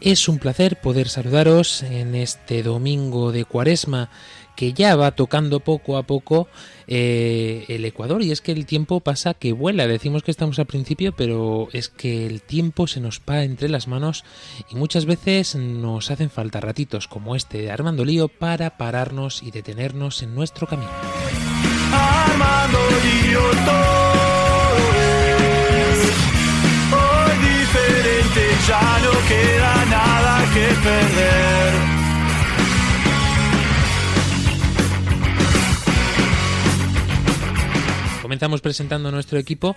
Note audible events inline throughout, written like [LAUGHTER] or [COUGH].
Es un placer poder saludaros en este domingo de Cuaresma que ya va tocando poco a poco eh, el Ecuador y es que el tiempo pasa que vuela. Decimos que estamos al principio, pero es que el tiempo se nos va entre las manos y muchas veces nos hacen falta ratitos como este de Armando Lío para pararnos y detenernos en nuestro camino. Armando Lío ya no queda nada que perder. Comenzamos presentando nuestro equipo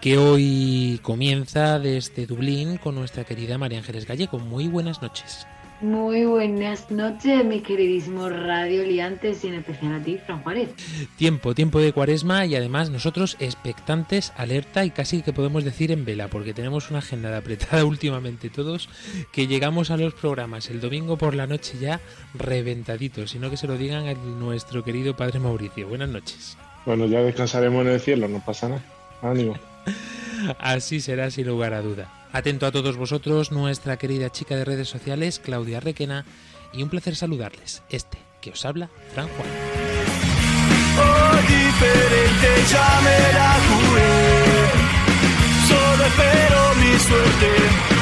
que hoy comienza desde Dublín con nuestra querida María Ángeles Gallego. Muy buenas noches. Muy buenas noches, mis queridísimos radio liantes y en especial a ti, Fran Juárez. Tiempo, tiempo de cuaresma y además nosotros expectantes, alerta y casi que podemos decir en vela, porque tenemos una agenda de apretada [LAUGHS] últimamente todos, que llegamos a los programas el domingo por la noche ya reventaditos, sino que se lo digan a nuestro querido padre Mauricio. Buenas noches. Bueno, ya descansaremos en el cielo, no pasa nada. Ánimo. Así será sin lugar a duda. Atento a todos vosotros, nuestra querida chica de redes sociales, Claudia Requena, y un placer saludarles. Este que os habla, Fran Juan. Solo espero mi suerte.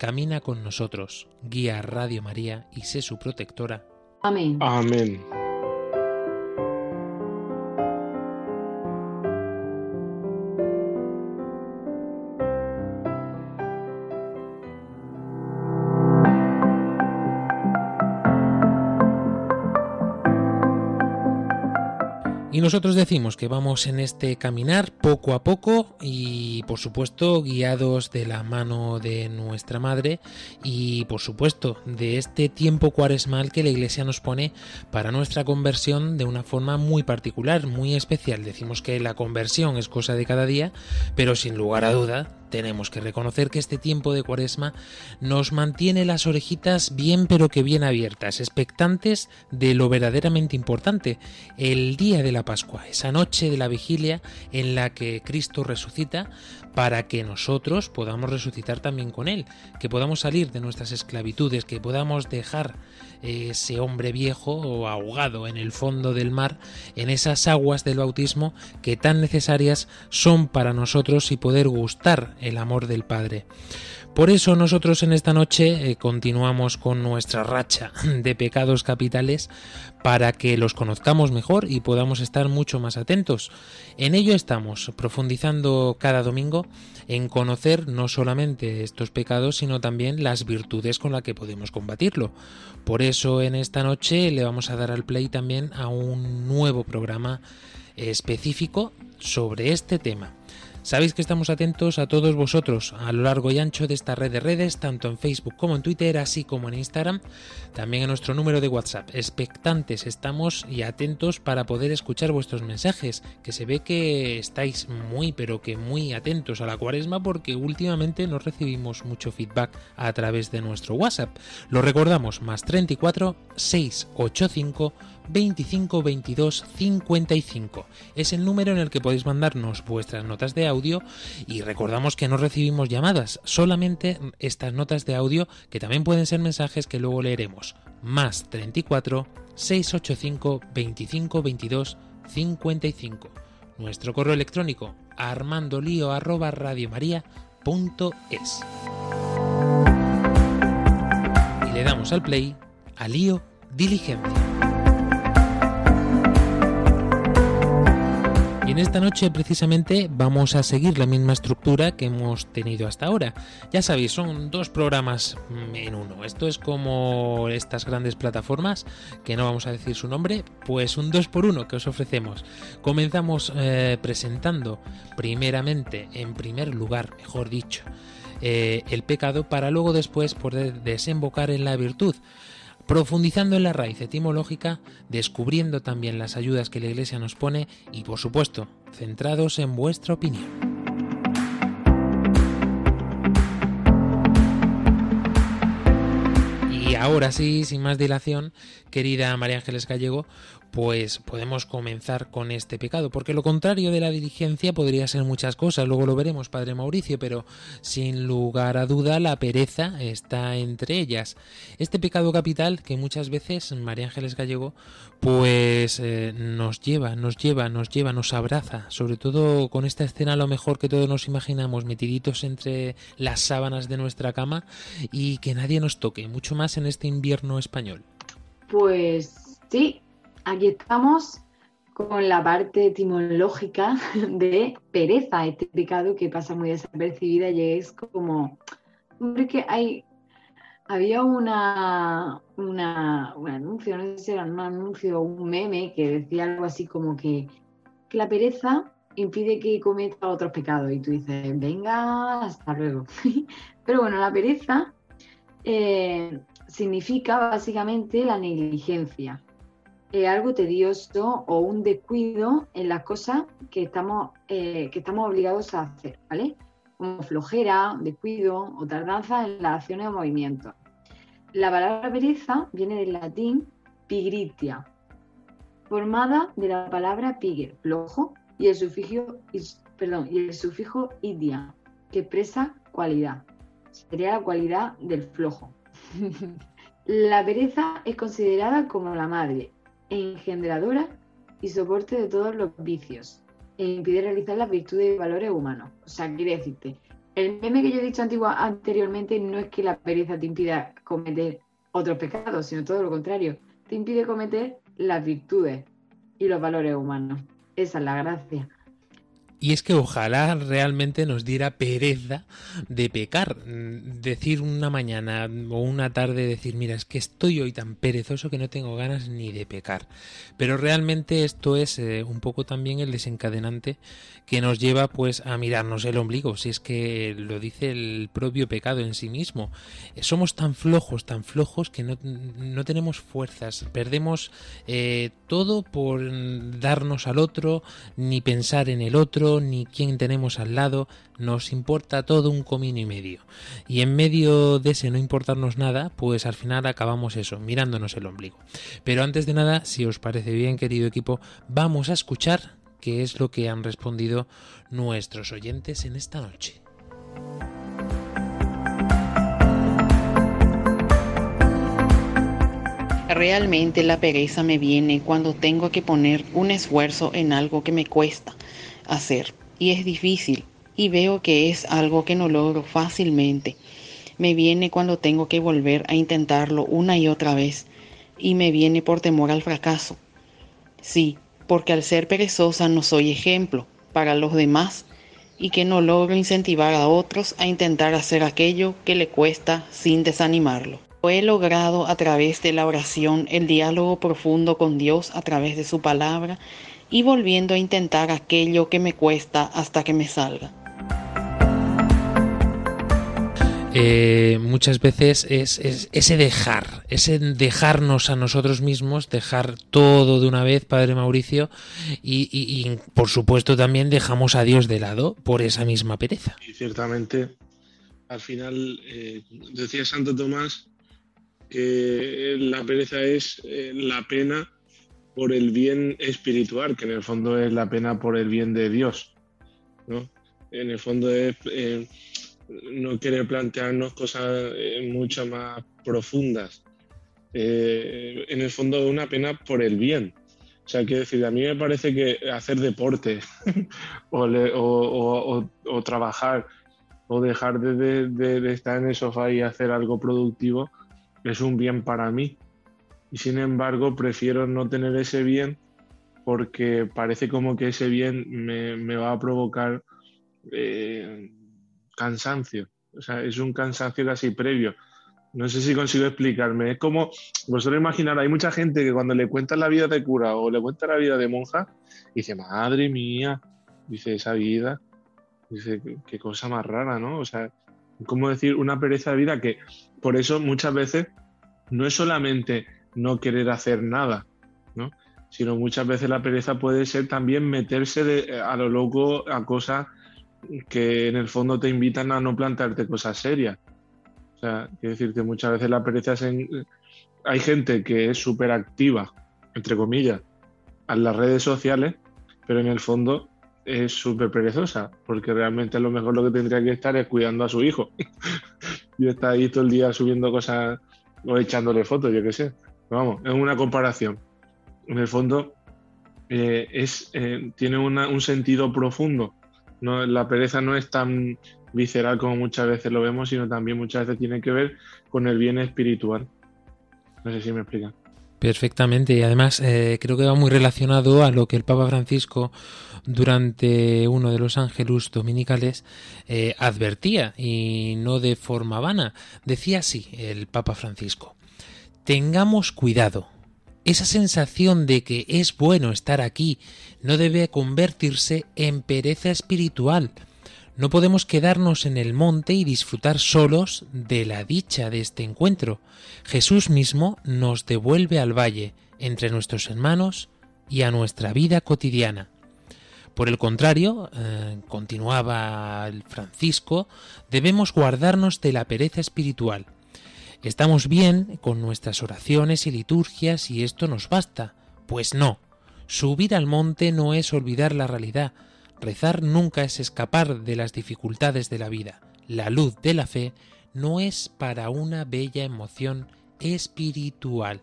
camina con nosotros, guía a Radio María y sé su protectora. Amén. Amén. Nosotros decimos que vamos en este caminar poco a poco y por supuesto guiados de la mano de nuestra Madre y por supuesto de este tiempo cuaresmal que la Iglesia nos pone para nuestra conversión de una forma muy particular, muy especial. Decimos que la conversión es cosa de cada día, pero sin lugar a duda tenemos que reconocer que este tiempo de cuaresma nos mantiene las orejitas bien pero que bien abiertas, expectantes de lo verdaderamente importante, el día de la Pascua, esa noche de la vigilia en la que Cristo resucita para que nosotros podamos resucitar también con Él, que podamos salir de nuestras esclavitudes, que podamos dejar ese hombre viejo o ahogado en el fondo del mar, en esas aguas del bautismo que tan necesarias son para nosotros y poder gustar el amor del Padre. Por eso nosotros en esta noche eh, continuamos con nuestra racha [LAUGHS] de pecados capitales para que los conozcamos mejor y podamos estar mucho más atentos. En ello estamos, profundizando cada domingo en conocer no solamente estos pecados, sino también las virtudes con las que podemos combatirlo. Por eso en esta noche le vamos a dar al play también a un nuevo programa específico sobre este tema. Sabéis que estamos atentos a todos vosotros a lo largo y ancho de esta red de redes, tanto en Facebook como en Twitter, así como en Instagram, también a nuestro número de WhatsApp. Expectantes estamos y atentos para poder escuchar vuestros mensajes, que se ve que estáis muy, pero que muy atentos a la cuaresma porque últimamente no recibimos mucho feedback a través de nuestro WhatsApp. Lo recordamos, más 34 685 25 22 55. Es el número en el que podéis mandarnos vuestras notas de audio y recordamos que no recibimos llamadas, solamente estas notas de audio que también pueden ser mensajes que luego leeremos. Más 34 685 25 22 55. Nuestro correo electrónico armandolio arroba radiomaria.es. Y le damos al play a lío diligencia. Y en esta noche precisamente vamos a seguir la misma estructura que hemos tenido hasta ahora. Ya sabéis, son dos programas en uno. Esto es como estas grandes plataformas, que no vamos a decir su nombre, pues un dos por uno que os ofrecemos. Comenzamos eh, presentando primeramente, en primer lugar, mejor dicho, eh, el pecado para luego después poder desembocar en la virtud profundizando en la raíz etimológica, descubriendo también las ayudas que la Iglesia nos pone y, por supuesto, centrados en vuestra opinión. Y ahora sí, sin más dilación, querida María Ángeles Gallego, pues podemos comenzar con este pecado, porque lo contrario de la diligencia podría ser muchas cosas, luego lo veremos, Padre Mauricio, pero sin lugar a duda la pereza está entre ellas. Este pecado capital que muchas veces María Ángeles Gallego pues eh, nos lleva, nos lleva, nos lleva, nos abraza, sobre todo con esta escena a lo mejor que todos nos imaginamos metiditos entre las sábanas de nuestra cama y que nadie nos toque, mucho más en este invierno español. Pues sí, aquí estamos con la parte etimológica de pereza, este pecado que pasa muy desapercibida y es como, hombre, que hay, había una, un anuncio, no sé si era un anuncio o un meme que decía algo así como que, que la pereza impide que cometa otros pecados y tú dices, venga, hasta luego. [LAUGHS] Pero bueno, la pereza eh, significa básicamente la negligencia eh, algo tedioso o un descuido en las cosas que estamos, eh, que estamos obligados a hacer, ¿vale? Como flojera, descuido o tardanza en las acciones o movimientos. La palabra pereza viene del latín pigritia, formada de la palabra piger, flojo, y el sufijo, perdón, y el sufijo idia, que expresa cualidad. Sería la cualidad del flojo. [LAUGHS] la pereza es considerada como la madre engendradora y soporte de todos los vicios e impide realizar las virtudes y valores humanos. O sea, quiere decirte, el meme que yo he dicho anteriormente no es que la pereza te impida cometer otros pecados, sino todo lo contrario, te impide cometer las virtudes y los valores humanos. Esa es la gracia. Y es que ojalá realmente nos diera pereza de pecar. Decir una mañana o una tarde, decir, mira, es que estoy hoy tan perezoso que no tengo ganas ni de pecar. Pero realmente esto es eh, un poco también el desencadenante que nos lleva pues a mirarnos el ombligo, si es que lo dice el propio pecado en sí mismo. Somos tan flojos, tan flojos que no, no tenemos fuerzas, perdemos eh, todo por darnos al otro, ni pensar en el otro, ni quién tenemos al lado, nos importa todo un comino y medio. Y en medio de ese no importarnos nada, pues al final acabamos eso, mirándonos el ombligo. Pero antes de nada, si os parece bien, querido equipo, vamos a escuchar qué es lo que han respondido nuestros oyentes en esta noche. Realmente la pereza me viene cuando tengo que poner un esfuerzo en algo que me cuesta hacer y es difícil y veo que es algo que no logro fácilmente. Me viene cuando tengo que volver a intentarlo una y otra vez y me viene por temor al fracaso. Sí, porque al ser perezosa no soy ejemplo para los demás y que no logro incentivar a otros a intentar hacer aquello que le cuesta sin desanimarlo. Lo he logrado a través de la oración, el diálogo profundo con Dios a través de su palabra y volviendo a intentar aquello que me cuesta hasta que me salga. Eh, muchas veces es, ese dejar, ese dejarnos a nosotros mismos, dejar todo de una vez, Padre Mauricio, y, por supuesto también dejamos a Dios de lado por esa misma pereza. Y ciertamente, al final, eh, decía Santo Tomás que la pereza es eh, la pena por el bien espiritual, que en el fondo es la pena por el bien de Dios. ¿no? en el fondo es eh, no querer plantearnos cosas eh, mucho más profundas. Eh, en el fondo es una pena por el bien. O sea, quiero decir, a mí me parece que hacer deporte [LAUGHS] o, trabajar o dejar de, de- de- de estar en el sofá y hacer algo productivo es un bien para mí. Y sin embargo, prefiero no tener ese bien porque parece como que ese bien me, me va a provocar eh, cansancio. O sea, es un cansancio casi previo. No sé si consigo explicarme. Es como, vosotros imaginar, hay mucha gente que cuando le cuentan la vida de cura o le cuentan la vida de monja, dice, madre mía, dice, esa vida, dice, qué, cosa más rara, ¿no? O sea, como decir, una pereza de vida que por eso muchas veces no es solamente no querer hacer nada, ¿no? Sino muchas veces la pereza puede ser también meterse de- a lo loco a cosas que en el fondo te invitan a no plantearte cosas serias. O sea, quiero decir que muchas veces la pereza es en... Hay gente que es súper activa, entre comillas, en las redes sociales, pero en el fondo es súper perezosa, porque realmente a lo mejor lo que tendría que estar es cuidando a su hijo. [LAUGHS] y está ahí todo el día subiendo cosas o echándole fotos, yo qué sé. Pero vamos, es una comparación. En el fondo eh, es, eh, tiene una- un sentido profundo. No, la pereza no es tan visceral como muchas veces lo vemos, sino también muchas veces tiene que ver con el bien espiritual. No sé si me explica. Perfectamente, y además eh, creo que va muy relacionado a lo que el Papa Francisco durante uno de los ángelus dominicales eh, advertía, y no de forma vana. Decía así el Papa Francisco, tengamos cuidado. Esa sensación de que es bueno estar aquí no debe convertirse en pereza espiritual. No podemos quedarnos en el monte y disfrutar solos de la dicha de este encuentro. Jesús mismo nos devuelve al valle, entre nuestros hermanos y a nuestra vida cotidiana. Por el contrario, eh, continuaba el Francisco, debemos guardarnos de la pereza espiritual. Estamos bien con nuestras oraciones y liturgias y esto nos basta. Pues no. Subir al monte no es olvidar la realidad. Rezar nunca es escapar de las dificultades de la vida. La luz de la fe no es para una bella emoción espiritual.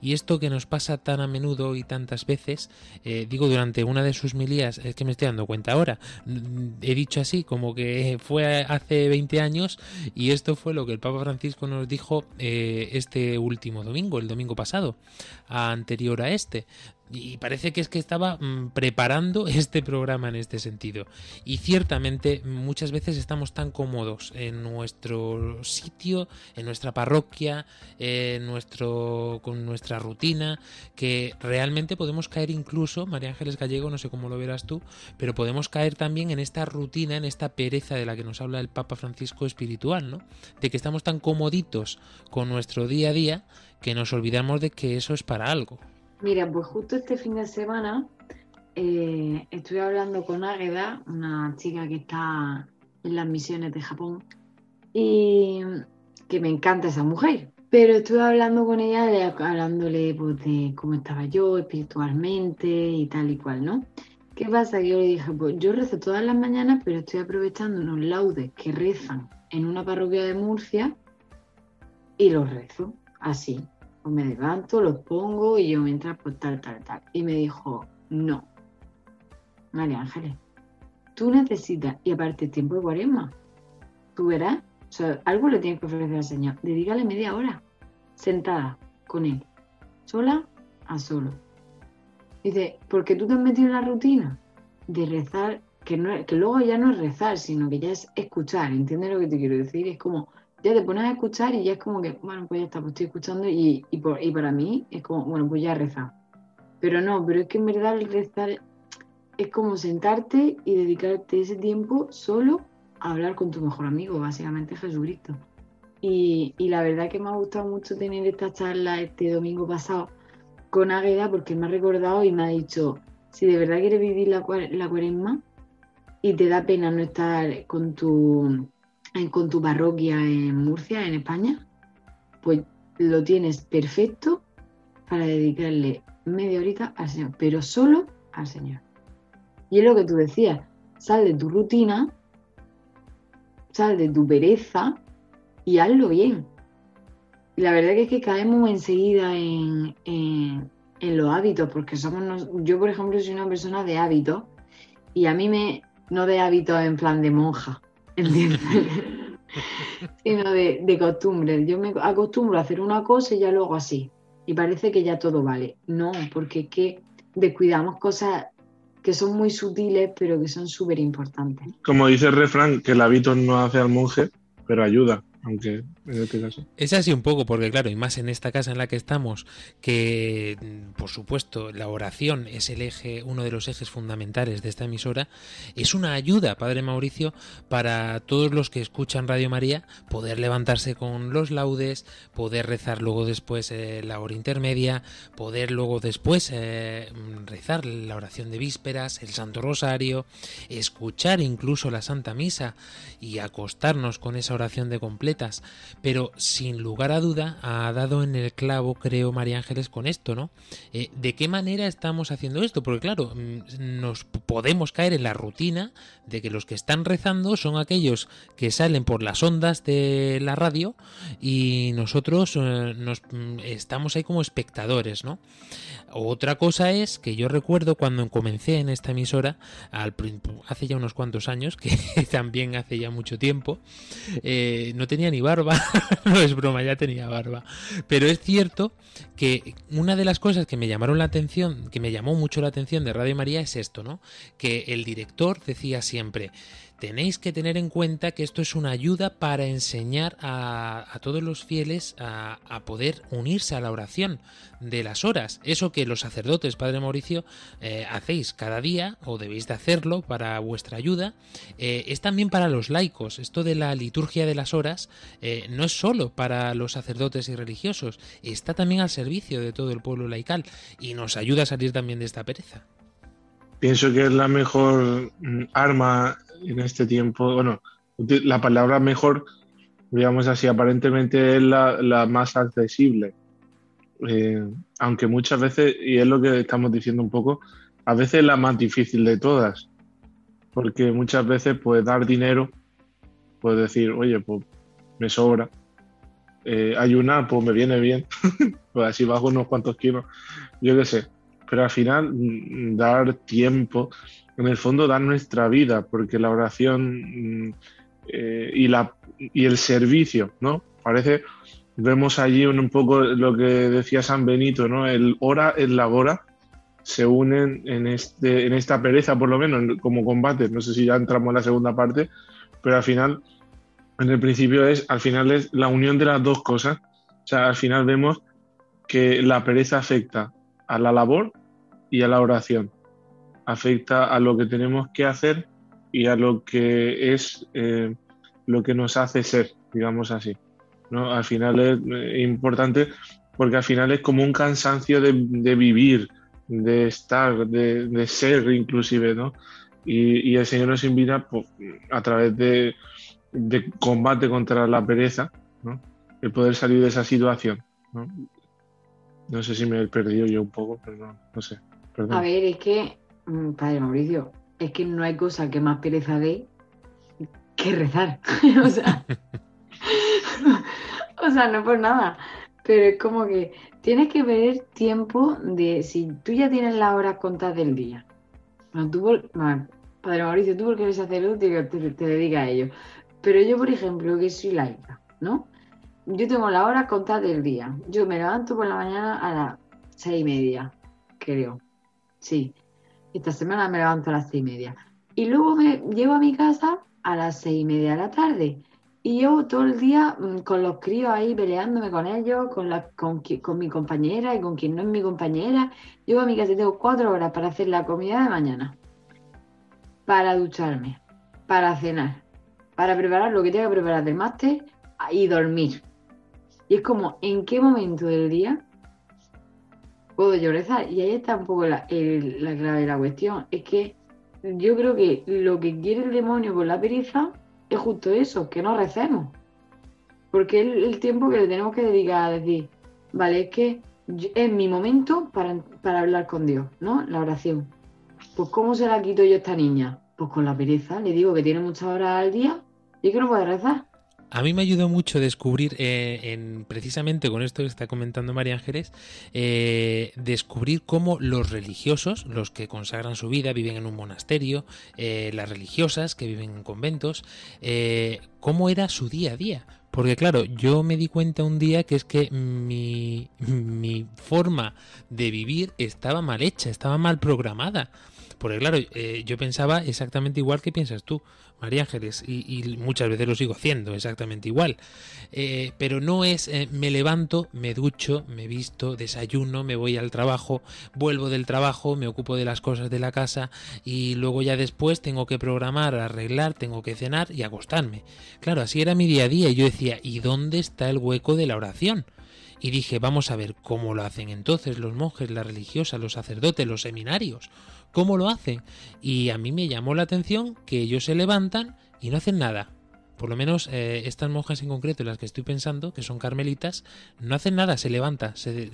Y esto que nos pasa tan a menudo y tantas veces, eh, digo durante una de sus milías, es que me estoy dando cuenta ahora, mm, he dicho así como que fue hace 20 años y esto fue lo que el Papa Francisco nos dijo eh, este último domingo, el domingo pasado, anterior a este. Y parece que es que estaba mm, preparando este programa en este sentido. Y ciertamente muchas veces estamos tan cómodos en nuestro sitio, en nuestra parroquia, en nuestro, con nuestra rutina, que realmente podemos caer incluso, María Ángeles Gallego, no sé cómo lo verás tú, pero podemos caer también en esta rutina, en esta pereza de la que nos habla el Papa Francisco espiritual, ¿no? De que estamos tan comoditos con nuestro día a día que nos olvidamos de que eso es para algo. Mira, pues justo este fin de semana eh, estuve hablando con Águeda, una chica que está en las misiones de Japón, y que me encanta esa mujer. Pero estuve hablando con ella, hablándole pues, de cómo estaba yo espiritualmente y tal y cual, ¿no? ¿Qué pasa? Que yo le dije, pues yo rezo todas las mañanas, pero estoy aprovechando unos laudes que rezan en una parroquia de Murcia y los rezo así. Me levanto, los pongo y yo mientras pues tal, tal, tal. Y me dijo, no, María Ángeles, tú necesitas, y aparte tiempo de cuaresma, tú verás, o sea, algo le tienes que ofrecer al Señor. Dedícale media hora, sentada con Él, sola a solo. Dice, porque tú te has metido en la rutina de rezar, que, no, que luego ya no es rezar, sino que ya es escuchar, ¿entiendes lo que te quiero decir? Es como, ya te pones a escuchar y ya es como que, bueno, pues ya está, pues estoy escuchando y, y, por- y para mí es como, bueno, pues ya he rezado. Pero no, pero es que en verdad el rezar es como sentarte y dedicarte ese tiempo solo a hablar con tu mejor amigo, básicamente Jesucristo. Y, y la verdad que me ha gustado mucho tener esta charla este domingo pasado con Águeda porque me ha recordado y me ha dicho, si de verdad quieres vivir la, la cuaresma y te da pena no estar con tu, con tu parroquia en Murcia, en España, pues lo tienes perfecto para dedicarle media horita al Señor, pero solo al Señor. Y es lo que tú decías, sal de tu rutina sal de tu pereza y hazlo bien. La verdad es que caemos enseguida en, en, los hábitos, porque somos, yo por ejemplo soy una persona de hábitos y a mí me, no de hábitos en plan de monja, sino de, de costumbre. Yo me acostumbro a hacer una cosa y ya lo hago así. Y parece que ya todo vale. No, porque es que descuidamos cosas que son muy sutiles, pero que son súper importantes. Como dice el refrán, que el hábito no hace al monje, pero ayuda, aunque en este caso. Es así un poco, porque claro, y más en esta casa en la que estamos, que por supuesto la oración es el eje, uno de los ejes fundamentales de esta emisora, es una ayuda, Padre Mauricio, para todos los que escuchan Radio María, poder levantarse con los laudes, poder rezar luego después eh, la hora intermedia, poder luego después eh, rezar la oración de vísperas, el Santo Rosario, escuchar incluso la Santa Misa y acostarnos con esa oración de Pero sin lugar a duda ha dado en el clavo, creo, María Ángeles, con esto, ¿no? Eh, ¿De qué manera estamos haciendo esto? Porque claro, mm, nos podemos caer en la rutina de que los que están rezando son aquellos que salen por las ondas de la radio y nosotros eh, nos mm, estamos ahí como espectadores, ¿no? Otra cosa es que yo recuerdo cuando comencé en esta emisora, al, hace ya unos cuantos años, [LAUGHS] que también hace ya mucho tiempo, eh, no tenía ni barba, [LAUGHS] no es broma, ya tenía barba. Pero es cierto que una de las cosas que me llamaron la atención, que me llamó mucho la atención de Radio María es esto, ¿no? Que el director decía siempre, tenéis que tener en cuenta que esto es una ayuda para enseñar a, todos los fieles a, a poder unirse a la oración de las horas. Eso que los sacerdotes, Padre Mauricio, eh, hacéis cada día o debéis de hacerlo para vuestra ayuda, eh, es también para los laicos. Esto de la liturgia de las horas eh, no es solo para los sacerdotes y religiosos, está también al servicio de todo el pueblo laical y nos ayuda a salir también de esta pereza. Pienso que es la mejor mm, arma en este tiempo. Bueno, la palabra mejor, digamos así, aparentemente es la, la más accesible. Eh, aunque muchas veces, y es lo que estamos diciendo un poco, a veces es la más difícil de todas. Porque muchas veces, pues dar dinero, pues decir, oye, pues me sobra. Eh, ayunar, pues me viene bien. [LAUGHS] pues así bajo unos cuantos kilos. Yo qué sé pero al final mm, dar tiempo, en el fondo dar nuestra vida, porque la oración mm, eh, y, el servicio, ¿no? Parece, vemos allí un, un poco lo que decía San Benito, ¿no? El hora, el labora, se unen en, este, en esta pereza, por lo menos, como combate. No sé si ya entramos en la segunda parte, pero al final, en el principio es, al final es la unión de las dos cosas. O sea, al final vemos que la pereza afecta a la labor y a la oración. Afecta a lo que tenemos que hacer y a lo que es eh, lo que nos hace ser, digamos así. ¿no? Al final es eh, importante porque al final es como un cansancio de, vivir, de estar, de, ser inclusive, ¿no? Y, el Señor nos invita pues, a través de, combate contra la pereza, ¿no? El poder salir de esa situación, ¿no? Sé si me he perdido yo un poco, pero no, sé. A ver, es que, Padre Mauricio, es que no hay cosa que más pereza dé que rezar. [LAUGHS] o sea, [LAUGHS] o sea, no por nada, pero es como que tienes que ver tiempo de si tú ya tienes las horas contadas del día. Bueno, tú Padre Mauricio, tú porque eres sacerdote te, te, dedicas a ello. Pero yo, por ejemplo, que soy laica, ¿no? Yo tengo las horas contadas del día. Yo me levanto por la mañana a las seis y media, creo. Sí. Esta semana me levanto a las seis y media. Y luego me llevo a mi casa a las seis y media de la tarde. Y yo todo el día mm, con los críos ahí peleándome con ellos, con, la, con, con mi compañera y con quien no es mi compañera. Llego a mi casa y tengo cuatro horas para hacer la comida de mañana, para ducharme, para cenar, para preparar lo que tenga que preparar del máster y dormir. Y es como, ¿en qué momento del día puedo rezar? Y ahí está un poco la, la clave de la cuestión. Es que yo creo que lo que quiere el demonio con la pereza es justo eso, que no recemos. Porque es el tiempo que le tenemos que dedicar a decir, vale, es que es mi momento para, para hablar con Dios, ¿no? La oración. Pues ¿cómo se la quito yo a esta niña? Pues con la pereza. Le digo que tiene muchas horas al día ¿Y que no puede rezar? A mí me ayudó mucho descubrir, eh, en, precisamente con esto que está comentando María Ángeles, eh, descubrir cómo los religiosos, los que consagran su vida, viven en un monasterio, eh, las religiosas que viven en conventos, cómo era su día a día. Porque claro, yo me di cuenta un día que es que mi, mi forma de vivir estaba mal hecha, estaba mal programada. Porque claro, eh, yo pensaba exactamente igual que piensas tú, María Ángeles, y, muchas veces lo sigo haciendo exactamente igual. Eh, pero no es eh, me levanto, me ducho, me visto, desayuno, me voy al trabajo, vuelvo del trabajo, me ocupo de las cosas de la casa y luego ya después tengo que programar, arreglar, tengo que cenar y acostarme. Claro, así era mi día a día y yo decía, ¿y dónde está el hueco de la oración? Y dije, vamos a ver cómo lo hacen entonces los monjes, las religiosas, los sacerdotes, los seminarios cómo lo hacen. Y a mí me llamó la atención que ellos se levantan y no hacen nada. Por lo menos eh, estas monjas en concreto, en las que estoy pensando, que son carmelitas, no hacen nada, se levanta, se,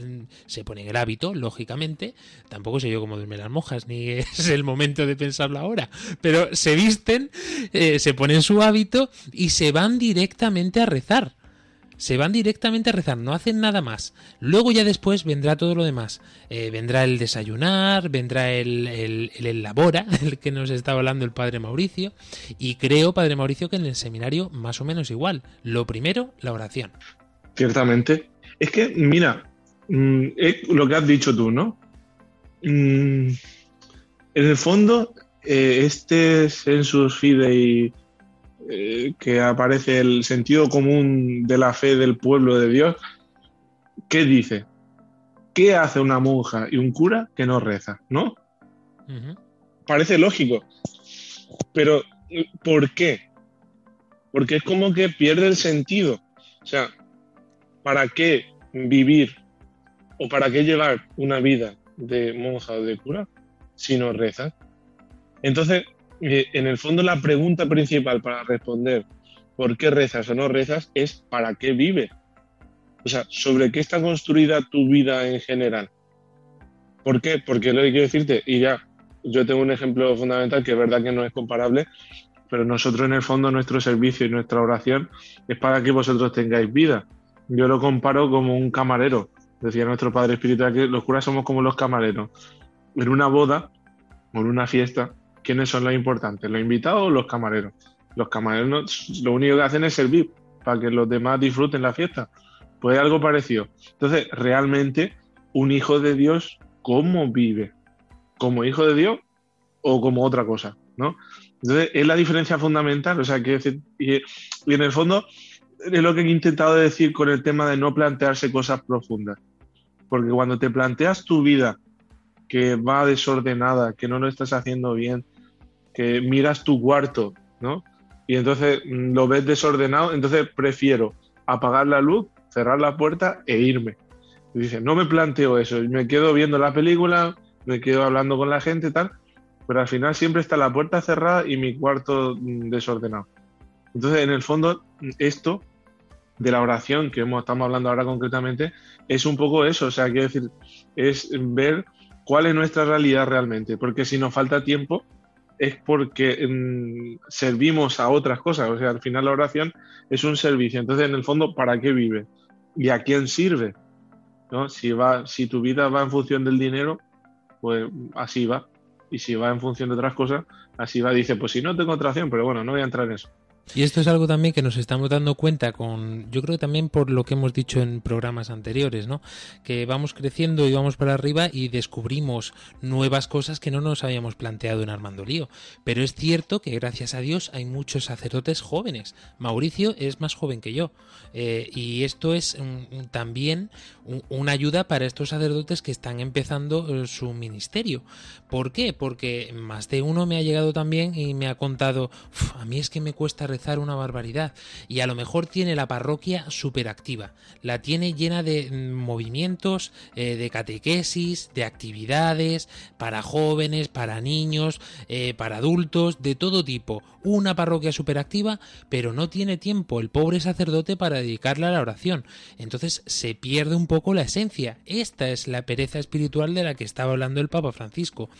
se ponen el hábito, lógicamente. Tampoco sé yo cómo duermen las monjas, ni [LAUGHS] es el momento de pensarlo ahora. Pero se visten, eh, se ponen su hábito y se van directamente a rezar se van directamente a rezar, no hacen nada más. Luego ya después vendrá todo lo demás. Eh, vendrá el desayunar, vendrá el, el, el elabora, [LAUGHS] el que nos está hablando el padre Mauricio. Y creo, padre Mauricio, que en el seminario más o menos igual. Lo primero, la oración. Ciertamente. Es que, mira, mm, lo que has dicho tú, ¿no? Mm, en el fondo, eh, este sensus fidei eh, que aparece el sentido común de la fe del pueblo de Dios, ¿qué dice? ¿Qué hace una monja y un cura que no reza? ¿No? Parece lógico. Pero, ¿por qué? Porque es como que pierde el sentido. O sea, ¿para qué vivir o para qué llevar una vida de monja o de cura si no reza? Entonces, en el fondo la pregunta principal para responder por qué rezas o no rezas es para qué vives. O sea, sobre qué está construida tu vida en general. ¿Por qué? Porque lo que quiero decirte, y ya, yo tengo un ejemplo fundamental que es verdad que no es comparable, pero nosotros en el fondo nuestro servicio y nuestra oración es para que vosotros tengáis vida. Yo lo comparo como un camarero. Decía nuestro padre espiritual que los curas somos como los camareros. En una boda o en una fiesta, ¿quiénes son los importantes? ¿Los invitados o los camareros? Los camareros lo único que hacen es servir para que los demás disfruten la fiesta. Pues algo parecido. Entonces, realmente, un hijo de Dios, ¿cómo vive? ¿Como hijo de Dios o como otra cosa? ¿no? Entonces, es la diferencia fundamental. O sea, que y, y en el fondo, es lo que he intentado decir con el tema de no plantearse cosas profundas. Porque cuando te planteas tu vida que va desordenada, que no lo estás haciendo bien, que miras tu cuarto, ¿no? Y entonces mm, lo ves desordenado, entonces prefiero apagar la luz, cerrar la puerta e irme. Y dice, no me planteo eso, me quedo viendo la película, me quedo hablando con la gente, tal, pero al final siempre está la puerta cerrada y mi cuarto mm, desordenado. Entonces, en el fondo, esto de la oración que estamos hablando ahora concretamente es un poco eso, o sea, quiero decir, es ver cuál es nuestra realidad realmente, porque si nos falta tiempo, es porque mm, servimos a otras cosas. O sea, al final la oración es un servicio. Entonces, en el fondo, ¿para qué vive? ¿Y a quién sirve? ¿No? Si, va, si tu vida va en función del dinero, pues así va. Y si va en función de otras cosas, así va. Dice, pues si no tengo otra pero bueno, no voy a entrar en eso. Y esto es algo también que nos estamos dando cuenta con, yo creo que también por lo que hemos dicho en programas anteriores, ¿no? Que vamos creciendo y vamos para arriba y descubrimos nuevas cosas que no nos habíamos planteado en Armando Lío. Pero es cierto que gracias a Dios hay muchos sacerdotes jóvenes. Mauricio es más joven que yo. Eh, y esto es también una ayuda para estos sacerdotes que están empezando eh, su ministerio. ¿Por qué? Porque más de uno me ha llegado también y me ha contado, a mí es que me cuesta una barbaridad. Y a lo mejor tiene la parroquia súper activa, la tiene llena de mm, movimientos, eh, de catequesis, de actividades para jóvenes, para niños, eh, para adultos, de todo tipo, una parroquia súper activa, pero no tiene tiempo. El pobre sacerdote para dedicarle a la oración, entonces se pierde un poco la esencia, esta es la pereza espiritual de la que estaba hablando el Papa Francisco.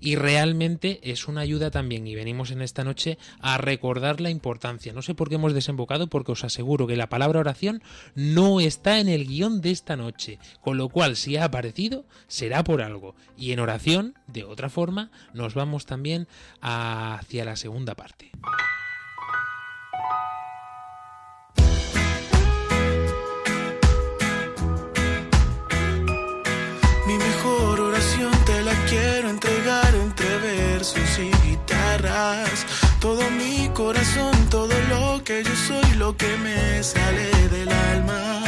Y realmente es una ayuda también y venimos en esta noche a recordar la importancia No sé por qué hemos desembocado, porque os aseguro que la palabra oración no está en el guion de esta noche, con lo cual si ha aparecido será por algo. Y en oración, de otra forma, nos vamos también hacia la segunda parte. Mi mejor oración te la quiero entregar entre versos y guitarras. Todo mi corazón, que yo soy, lo que me sale del alma.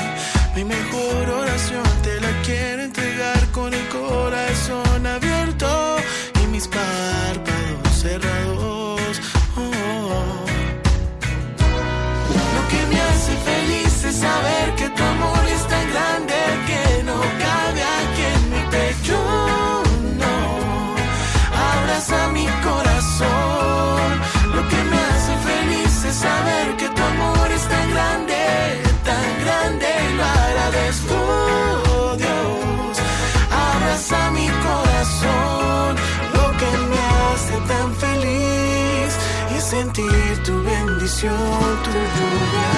Bendición, tu lluvia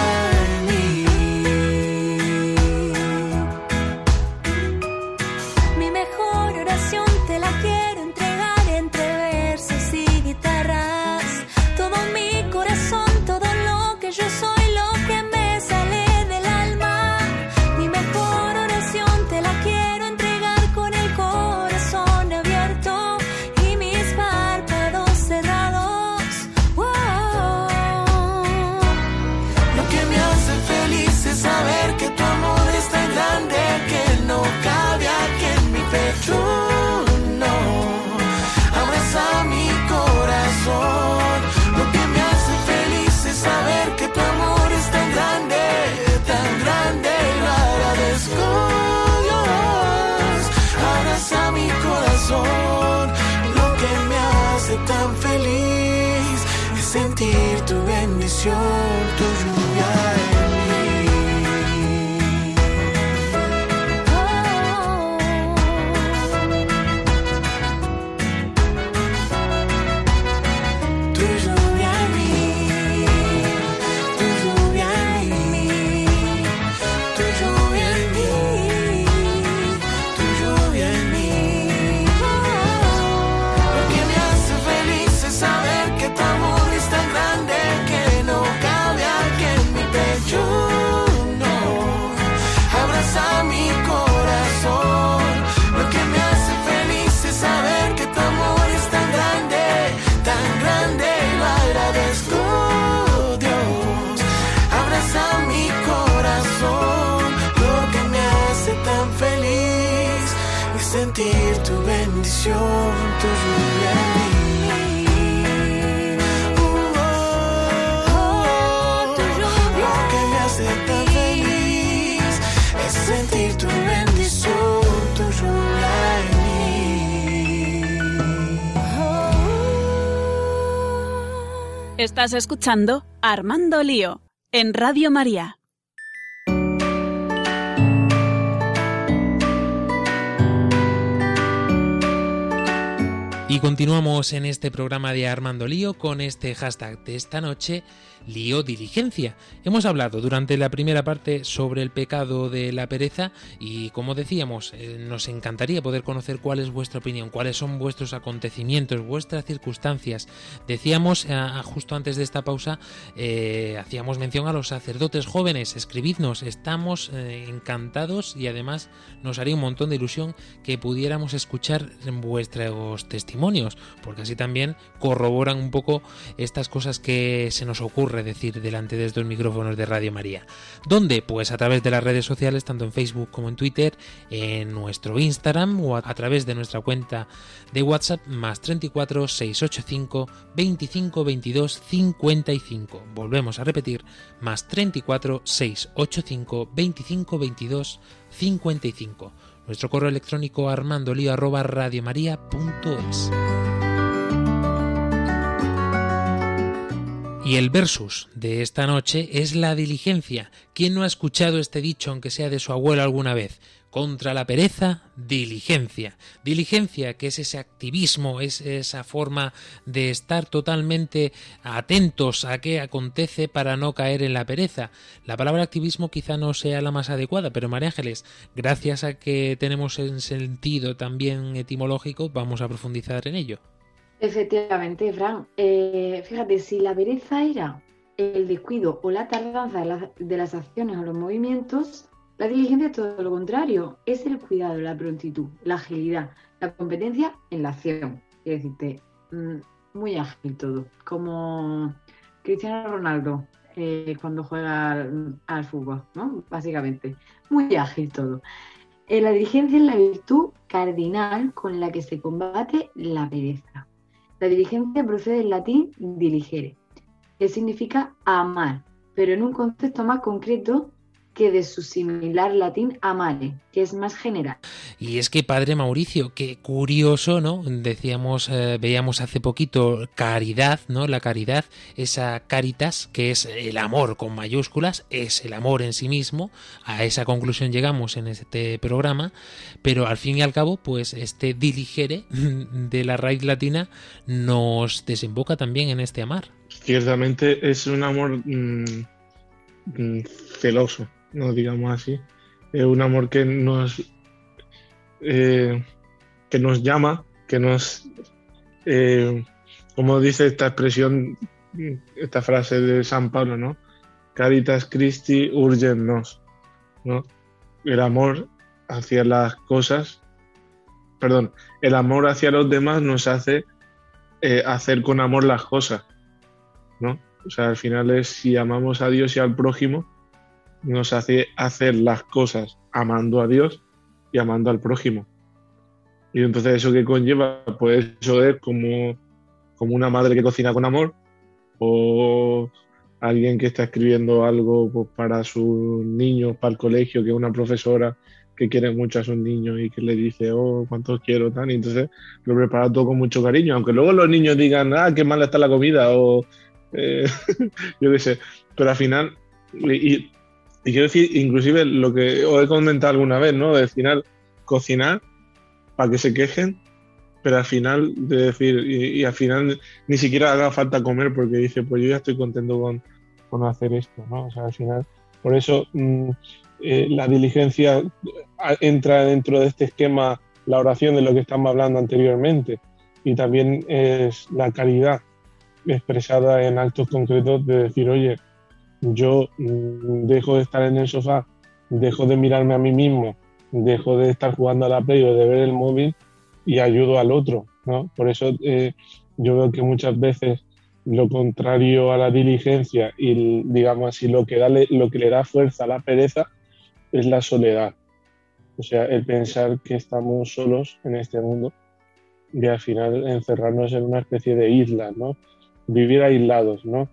Estás escuchando Armando Lío en Radio María. Y continuamos en este programa de Armando Lío con este hashtag de esta noche, Lío Diligencia. Hemos hablado durante la primera parte sobre el pecado de la pereza y como decíamos, eh, nos encantaría poder conocer cuál es vuestra opinión, cuáles son vuestros acontecimientos, vuestras circunstancias. Decíamos eh, justo antes de esta pausa, eh, hacíamos mención a los sacerdotes jóvenes, escribidnos, estamos encantados y además nos haría un montón de ilusión que pudiéramos escuchar vuestros testimonios, porque así también corroboran un poco estas cosas que se nos decir delante de estos micrófonos de Radio María. ¿Dónde? Pues a través de las redes sociales, tanto en Facebook como en Twitter, en nuestro Instagram o a través de nuestra cuenta de WhatsApp más 34 685 25 22 55. Volvemos a repetir, más 34 685 25 22 55. Nuestro correo electrónico armandolio arroba radiomaria.es. Y el versus de esta noche es la diligencia. ¿Quién no ha escuchado este dicho, aunque sea de su abuelo alguna vez? Contra la pereza, diligencia. Diligencia, que es ese activismo, es esa forma de estar totalmente atentos a qué acontece para no caer en la pereza. La palabra activismo quizá no sea la más adecuada, pero María Ángeles, gracias a que tenemos el sentido también etimológico, vamos a profundizar en ello. Efectivamente, Fran. Eh, fíjate, si la pereza era el descuido o la tardanza de, la- de las acciones o los movimientos, la diligencia es todo lo contrario. Es el cuidado, la prontitud, la agilidad, la competencia en la acción. Quiero decirte, mm, muy ágil todo. Como Cristiano Ronaldo eh, cuando juega al, al fútbol, ¿no? Básicamente. Muy ágil todo. Eh, la diligencia es la virtud cardinal con la que se combate la pereza. La diligencia procede del latín diligere, que significa amar, pero en un concepto más concreto que de su similar latín amare, que es más general. Y es que padre Mauricio, qué curioso, ¿no? Decíamos, eh, veíamos hace poquito caridad, ¿no? La caridad, esa caritas, que es el amor con mayúsculas, es el amor en sí mismo. A esa conclusión llegamos en este programa, pero al fin y al cabo, pues este diligere [LAUGHS] de la raíz latina nos desemboca también en este amar. Ciertamente es un amor mm, mm, celoso, no digamos así. Es un amor que nos eh, que nos llama, que nos eh, como dice esta expresión, esta frase de San Pablo, ¿no? Caritas Christi urgent nos, ¿no? El amor hacia las cosas, perdón, el amor hacia los demás nos hace eh, hacer con amor las cosas, ¿no? O sea, al final es si amamos a Dios y al prójimo, nos hace hacer las cosas amando a Dios y amando al prójimo. Y entonces eso que conlleva, pues eso es como, como una madre que cocina con amor o alguien que está escribiendo algo pues, para sus niños, para el colegio, que es una profesora que quiere mucho a sus niños y que le dice, oh, cuántos quiero, tan, y entonces lo prepara todo con mucho cariño, aunque luego los niños digan, ah, qué mala está la comida, o eh, [LAUGHS] yo qué sé, pero al final, y, y quiero decir, inclusive lo que os he comentado alguna vez, ¿no? Al final, cocinar para que se quejen, pero al final, de decir, y, y al final ni siquiera haga falta comer porque dice, pues yo ya estoy contento con, con hacer esto, ¿no? O sea, al final, por eso mm, eh, la diligencia entra dentro de este esquema, la oración de lo que estamos hablando anteriormente, y también es la caridad expresada en actos concretos de decir, oye, yo mm, dejo de estar en el sofá, dejo de mirarme a mí mismo, dejo de estar jugando a la play o de ver el móvil y ayudo al otro, ¿no? Por eso eh, yo veo que muchas veces lo contrario a la diligencia y digamos así lo que, da, lo que le da fuerza a la pereza es la soledad. O sea, el pensar que estamos solos en este mundo y al final encerrarnos en una especie de isla, ¿no? Vivir aislados, ¿no?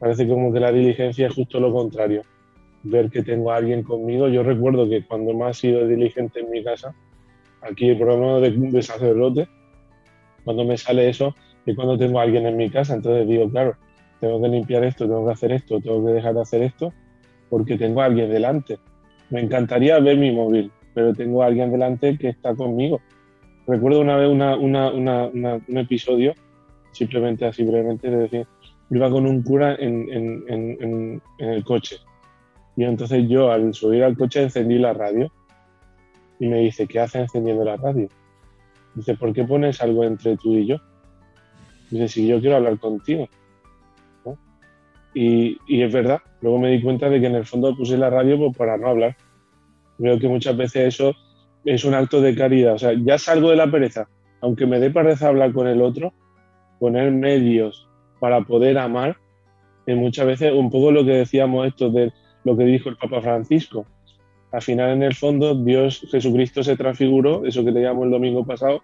Parece como que la diligencia es justo lo contrario. Ver que tengo a alguien conmigo. Yo recuerdo que cuando más he sido diligente en mi casa, aquí lo menos de, de sacerdote, cuando me sale eso, es cuando tengo a alguien en mi casa. Entonces digo, claro, tengo que limpiar esto, tengo que hacer esto, tengo que dejar de hacer esto, porque tengo a alguien delante. Me encantaría ver mi móvil, pero tengo a alguien delante que está conmigo. Recuerdo una vez una, una, una- un episodio, simplemente así brevemente, de decir, iba con un cura en, en- en- en- el coche. Y entonces yo al subir al coche encendí la radio y me dice, ¿qué haces encendiendo la radio? Dice, ¿por qué pones algo entre tú y yo? Dice, si yo quiero hablar contigo. ¿no? Y, y es verdad, luego me di cuenta de que en el fondo puse la radio pues, para no hablar. Veo que muchas veces eso es un acto de caridad. O sea, ya salgo de la pereza. Aunque me dé pereza hablar con el otro, poner medios para poder amar, es muchas veces un poco lo que decíamos esto de lo que dijo el Papa Francisco. Al final, en el fondo, Dios, Jesucristo se transfiguró, eso que leíamos el domingo pasado,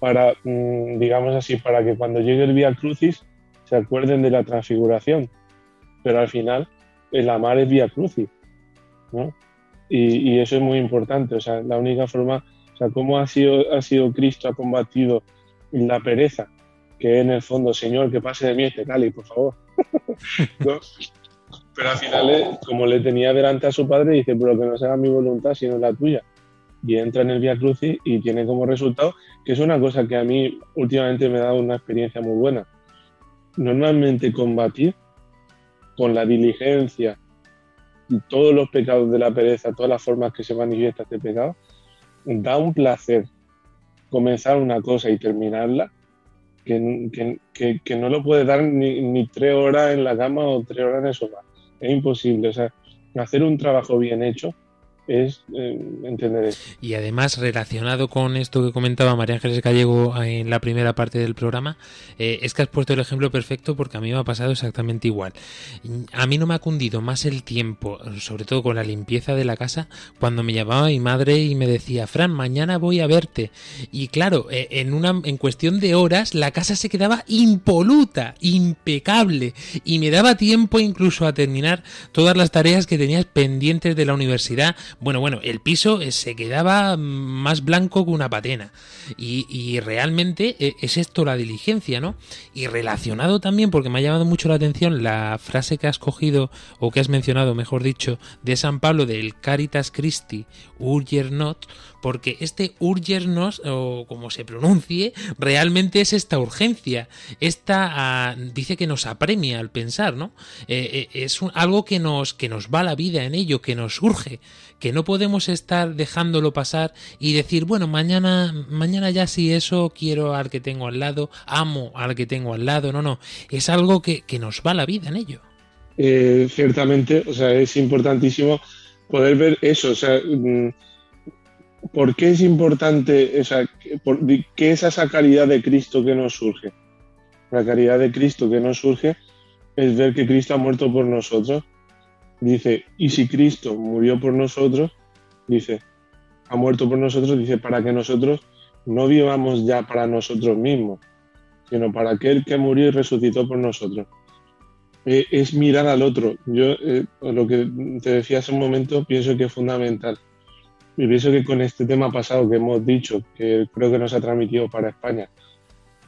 para, mm, digamos así, para que cuando llegue el Vía Crucis se acuerden de la transfiguración. Pero al final, el amar es Vía Crucis, ¿no? Y, y eso es muy importante. O sea, la única forma, o sea, cómo ha sido, ha sido Cristo, ha combatido la pereza, que en el fondo, Señor, que pase de mí este cáliz, por favor. [LAUGHS] ¿no? Pero al final, como le tenía delante a su padre, dice, pero que no sea mi voluntad, sino la tuya. Y entra en el Via Crucis y tiene como resultado, que es una cosa que a mí últimamente me ha dado una experiencia muy buena. Normalmente combatir con la diligencia y todos los pecados de la pereza, todas las formas que se manifiesta este pecado, da un placer comenzar una cosa y terminarla que, que- que- no lo puede dar ni, ni tres horas en la cama o tres horas en el sofá. Es imposible. O sea, hacer un trabajo bien hecho es eh, entender eso. Y además, relacionado con esto que comentaba María Ángeles Gallego en la primera parte del programa, eh, es que has puesto el ejemplo perfecto porque a mí me ha pasado exactamente igual. A mí no me ha cundido más el tiempo, sobre todo con la limpieza de la casa, cuando me llamaba mi madre y me decía, Fran, mañana voy a verte. Y claro, eh, en, una, en cuestión de horas, la casa se quedaba impoluta, impecable, y me daba tiempo incluso a terminar todas las tareas que tenías pendientes de la universidad. Bueno, bueno, el piso eh, se quedaba más blanco que una patena. Y, realmente eh, es esto la diligencia, ¿no? Y relacionado también, porque me ha llamado mucho la atención la frase que has cogido, o que has mencionado, mejor dicho, de San Pablo del Caritas Christi, Urger Not, porque este Urger Not, o como se pronuncie, realmente es esta urgencia. Esta ah, dice que nos apremia al pensar, ¿no? Eh, eh, es un- algo que nos, que nos va la vida en ello, que nos urge, que no podemos estar dejándolo pasar y decir, bueno, mañana, mañana ya si eso quiero al que tengo al lado, amo al que tengo al lado, no, no, es algo que, que nos va la vida en ello. Eh, ciertamente, o sea, es importantísimo poder ver eso, o sea, mm, ¿por qué es importante, qué- por- qué es esa caridad de Cristo que nos surge? La caridad de Cristo que nos surge es ver que Cristo ha muerto por nosotros. Dice, y si Cristo murió por nosotros, dice, ha muerto por nosotros, dice, para que nosotros no vivamos ya para nosotros mismos, sino para aquel que murió y resucitó por nosotros eh, es mirar al otro. Yo eh, lo que te decía hace un momento pienso que es fundamental. Y pienso que con este tema pasado que hemos dicho, que creo que nos ha transmitido para España,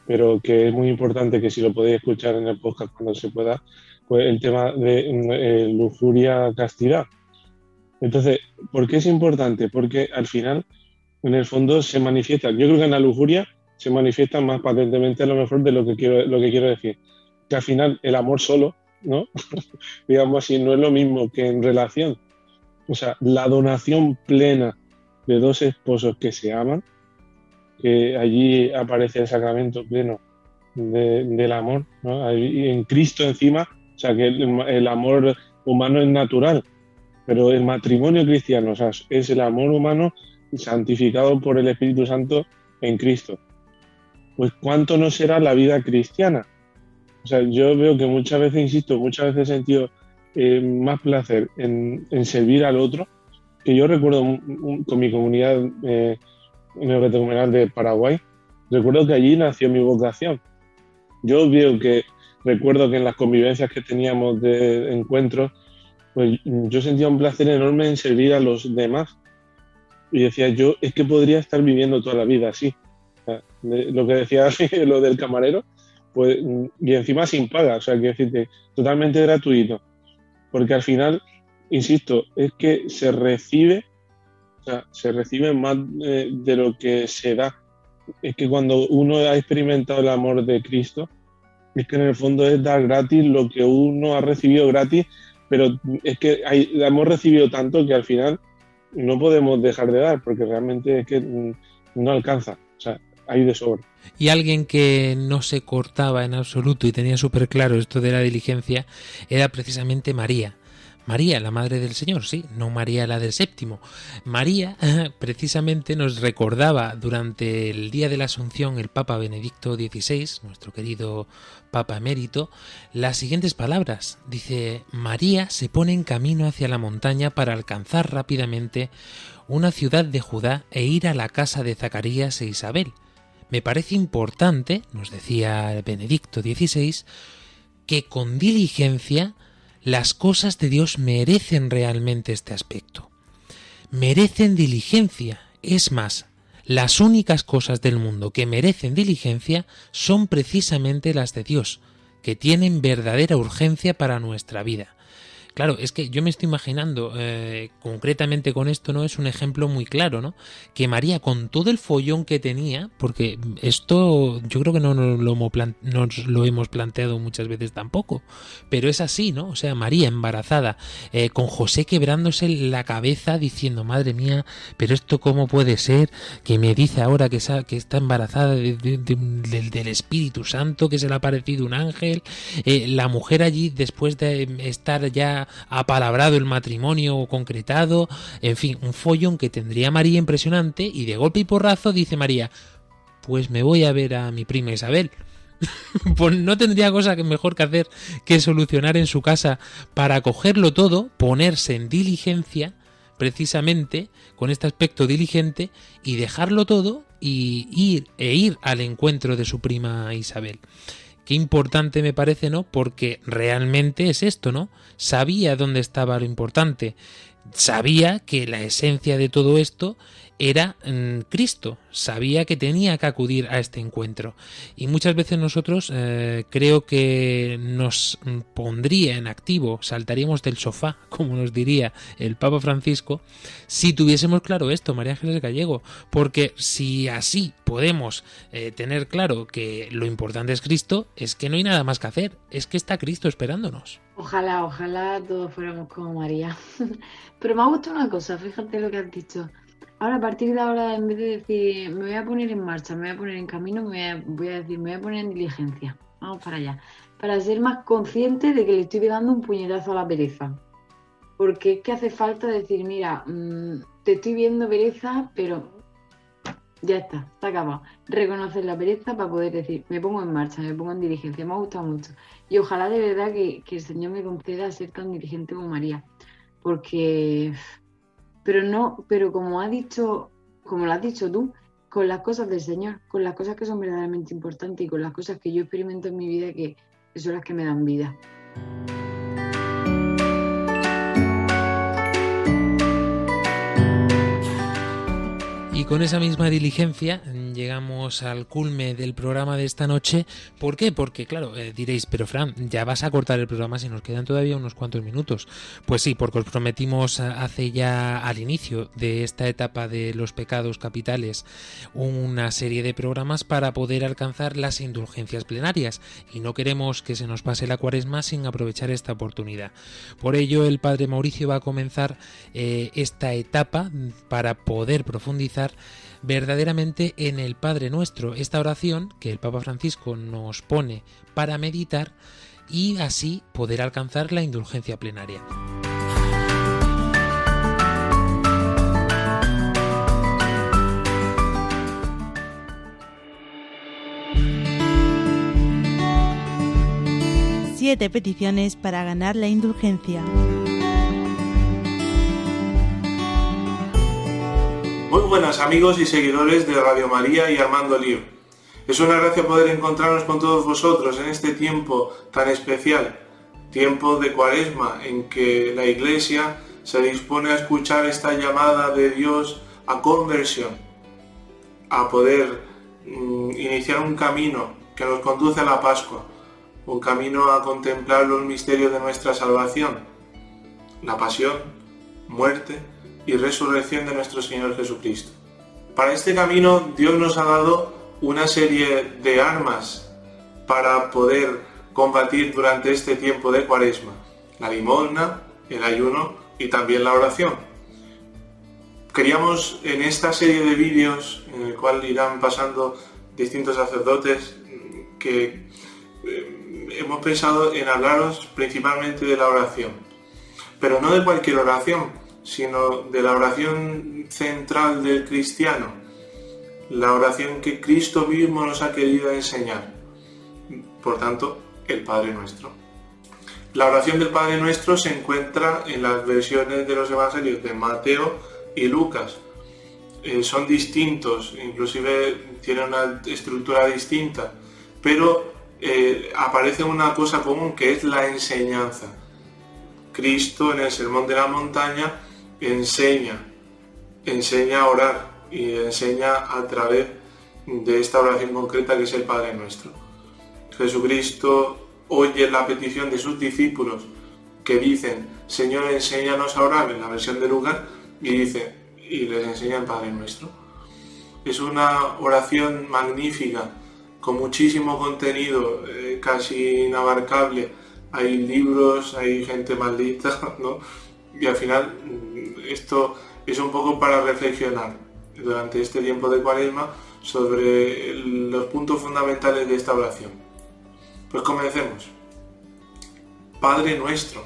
pero que es muy importante que si lo podéis escuchar en el podcast cuando se pueda, pues el tema de mm, eh, lujuria, castidad. Entonces, ¿por qué es importante? Porque al final, en el fondo, se manifiesta. Yo creo que en la lujuria se manifiesta más patentemente a lo mejor de lo que quiero, lo que quiero decir. Que al final el amor solo, ¿no? [LAUGHS] Digamos así, no es lo mismo que en relación. O sea, la donación plena de dos esposos que se aman, que allí aparece el sacramento pleno de- del amor, ¿no? En Cristo encima, o sea, que el amor humano es natural, pero el matrimonio cristiano, o sea, es el amor humano santificado por el Espíritu Santo en Cristo. Pues cuánto no será la vida cristiana. O sea, yo veo que muchas veces, insisto, muchas veces he sentido eh, más placer en, en servir al otro, que yo recuerdo un- un- con mi comunidad eh, de Paraguay, recuerdo que allí nació mi vocación. Yo veo que, recuerdo que en las convivencias que teníamos de encuentros, pues yo sentía un placer enorme en servir a los demás. Y decía, yo es que podría estar viviendo toda la vida así. O sea, de- lo que decía [LAUGHS] lo del camarero, pues, y encima sin paga, o sea, quiero decirte, totalmente gratuito. Porque al final, insisto, es que se recibe, o sea, se recibe más eh, de lo que se da. Es que cuando uno ha experimentado el amor de Cristo, es que en el fondo es dar gratis lo que uno ha recibido gratis, pero es que hay- hemos recibido tanto que al final no podemos dejar de dar, porque realmente es que mm, no alcanza, o sea, Y alguien que no se cortaba en absoluto y tenía súper claro esto de la diligencia era precisamente María. María, la madre del Señor, sí, no María la del séptimo. María [LAUGHS] precisamente nos recordaba durante el día de la Asunción el Papa Benedicto XVI, nuestro querido Papa emérito, las siguientes palabras. Dice, María se pone en camino hacia la montaña para alcanzar rápidamente una ciudad de Judá e ir a la casa de Zacarías e Isabel. Me parece importante, nos decía Benedicto XVI, que con diligencia las cosas de Dios merecen realmente este aspecto. Merecen diligencia. Es más, las únicas cosas del mundo que merecen diligencia son precisamente las de Dios, que tienen verdadera urgencia para nuestra vida. Claro, es que yo me estoy imaginando, eh, concretamente con esto, ¿no? Es un ejemplo muy claro, ¿no? Que María, con todo el follón que tenía, porque esto yo creo que no nos lo, hemos planteado muchas veces tampoco, pero es así, ¿no? O sea, María embarazada, eh, con José quebrándose la cabeza diciendo, madre mía, pero esto cómo puede ser, que me dice ahora que, está embarazada de- de- de- del- Espíritu Santo, que se le ha aparecido un ángel, eh, la mujer allí después de estar ya apalabrado el matrimonio concretado, en fin, un follón que tendría María impresionante y de golpe y porrazo dice María, pues me voy a ver a mi prima Isabel. [LAUGHS] pues no tendría cosa mejor que hacer que solucionar en su casa para cogerlo todo, ponerse en diligencia, precisamente con este aspecto diligente, y dejarlo todo y ir e ir al encuentro de su prima Isabel. Qué importante me parece, ¿no? Porque realmente es esto, ¿no? Sabía dónde estaba lo importante. Sabía que la esencia de todo esto era mm, Cristo. Sabía que tenía que acudir a este encuentro. Y muchas veces nosotros eh, creo que nos mm, pondría en activo, saltaríamos del sofá, [LAUGHS] como nos diría el Papa Francisco, si tuviésemos claro esto, María Ángeles Gallego. Porque si así podemos eh, tener claro que lo importante es Cristo, es que no hay nada más que hacer. Es que está Cristo esperándonos. Ojalá, ojalá todos fuéramos como María. [LAUGHS] Pero me ha gustado una cosa, fíjate lo que has dicho. Ahora, a partir de ahora, en vez de decir me voy a poner en marcha, me voy a poner en camino, me voy a, decir me voy a poner en diligencia. Vamos para allá. Para ser más consciente de que le estoy dando un puñetazo a la pereza. Porque es que hace falta decir, mira, mm, te estoy viendo pereza, pero ya está, está acabado. Reconocer la pereza para poder decir, me pongo en marcha, me pongo en diligencia. Me ha gustado mucho. Y ojalá de verdad que, que el Señor me conceda ser tan diligente como María. Porque, pero no, pero como ha dicho, como lo has dicho tú, con las cosas del Señor, con las cosas que son verdaderamente importantes y con las cosas que yo experimento en mi vida que, que son las que me dan vida. Y con esa misma diligencia llegamos al culme del programa de esta noche. ¿Por qué? Porque, claro, eh, diréis, pero Fran, ya vas a cortar el programa si nos quedan todavía unos cuantos minutos. Pues sí, porque os prometimos a- hace ya al inicio de esta etapa de los pecados capitales una serie de programas para poder alcanzar las indulgencias plenarias. Y no queremos que se nos pase la cuaresma sin aprovechar esta oportunidad. Por ello, el padre Mauricio va a comenzar eh, esta etapa para poder profundizar verdaderamente en el Padre Nuestro, esta oración que el Papa Francisco nos pone para meditar y así poder alcanzar la indulgencia plenaria. Siete peticiones para ganar la indulgencia. Muy buenas amigos y seguidores de Radio María y Armando Lío. Es una gracia poder encontrarnos con todos vosotros en este tiempo tan especial, tiempo de cuaresma en que la Iglesia se dispone a escuchar esta llamada de Dios a conversión, a poder mm, iniciar un camino que nos conduce a la Pascua, un camino a contemplar los misterios de nuestra salvación, la pasión, muerte y resurrección de nuestro Señor Jesucristo. Para este camino Dios nos ha dado una serie de armas para poder combatir durante este tiempo de cuaresma. La limosna, el ayuno y también la oración. Queríamos en esta serie de vídeos en el cual irán pasando distintos sacerdotes que eh, hemos pensado en hablaros principalmente de la oración. Pero no de cualquier oración, sino de la oración central del cristiano, la oración que Cristo mismo nos ha querido enseñar. Por tanto, el Padre Nuestro. La oración del Padre Nuestro se encuentra en las versiones de los Evangelios de Mateo y Lucas. Eh, son distintos, inclusive tienen una estructura distinta, pero eh, aparece una cosa común que es la enseñanza. Cristo en el Sermón de la Montaña enseña, enseña a orar y enseña a través de esta oración concreta que es el Padre Nuestro. Jesucristo oye la petición de sus discípulos que dicen, Señor, enséñanos a orar en la versión de lugar, y dice, y les enseña el Padre Nuestro. Es una oración magnífica, con muchísimo contenido, eh, casi inabarcable. Hay libros, hay gente maldita, [LAUGHS] ¿no? Y al final esto es un poco para reflexionar durante este tiempo de cuaresma sobre los puntos fundamentales de esta oración. Pues comencemos. Padre nuestro.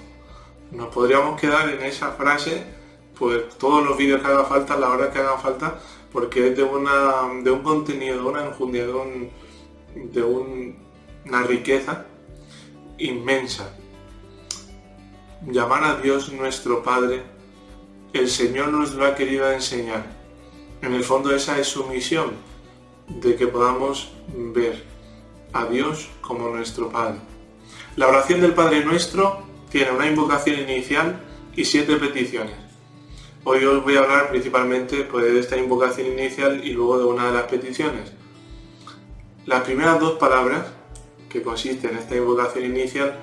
Nos podríamos quedar en esa frase, pues todos los vídeos que haga falta, la hora que haga falta, porque es de, una, de un contenido, de una enjundia, de, un- de un- una riqueza inmensa. Llamar a Dios nuestro Padre, el Señor nos lo ha querido enseñar. En el fondo esa es su misión, de que podamos ver a Dios como nuestro Padre. La oración del Padre Nuestro tiene una invocación inicial y siete peticiones. Hoy os voy a hablar principalmente pues, de esta invocación inicial y luego de una de las peticiones. Las primeras dos palabras que consisten en esta invocación inicial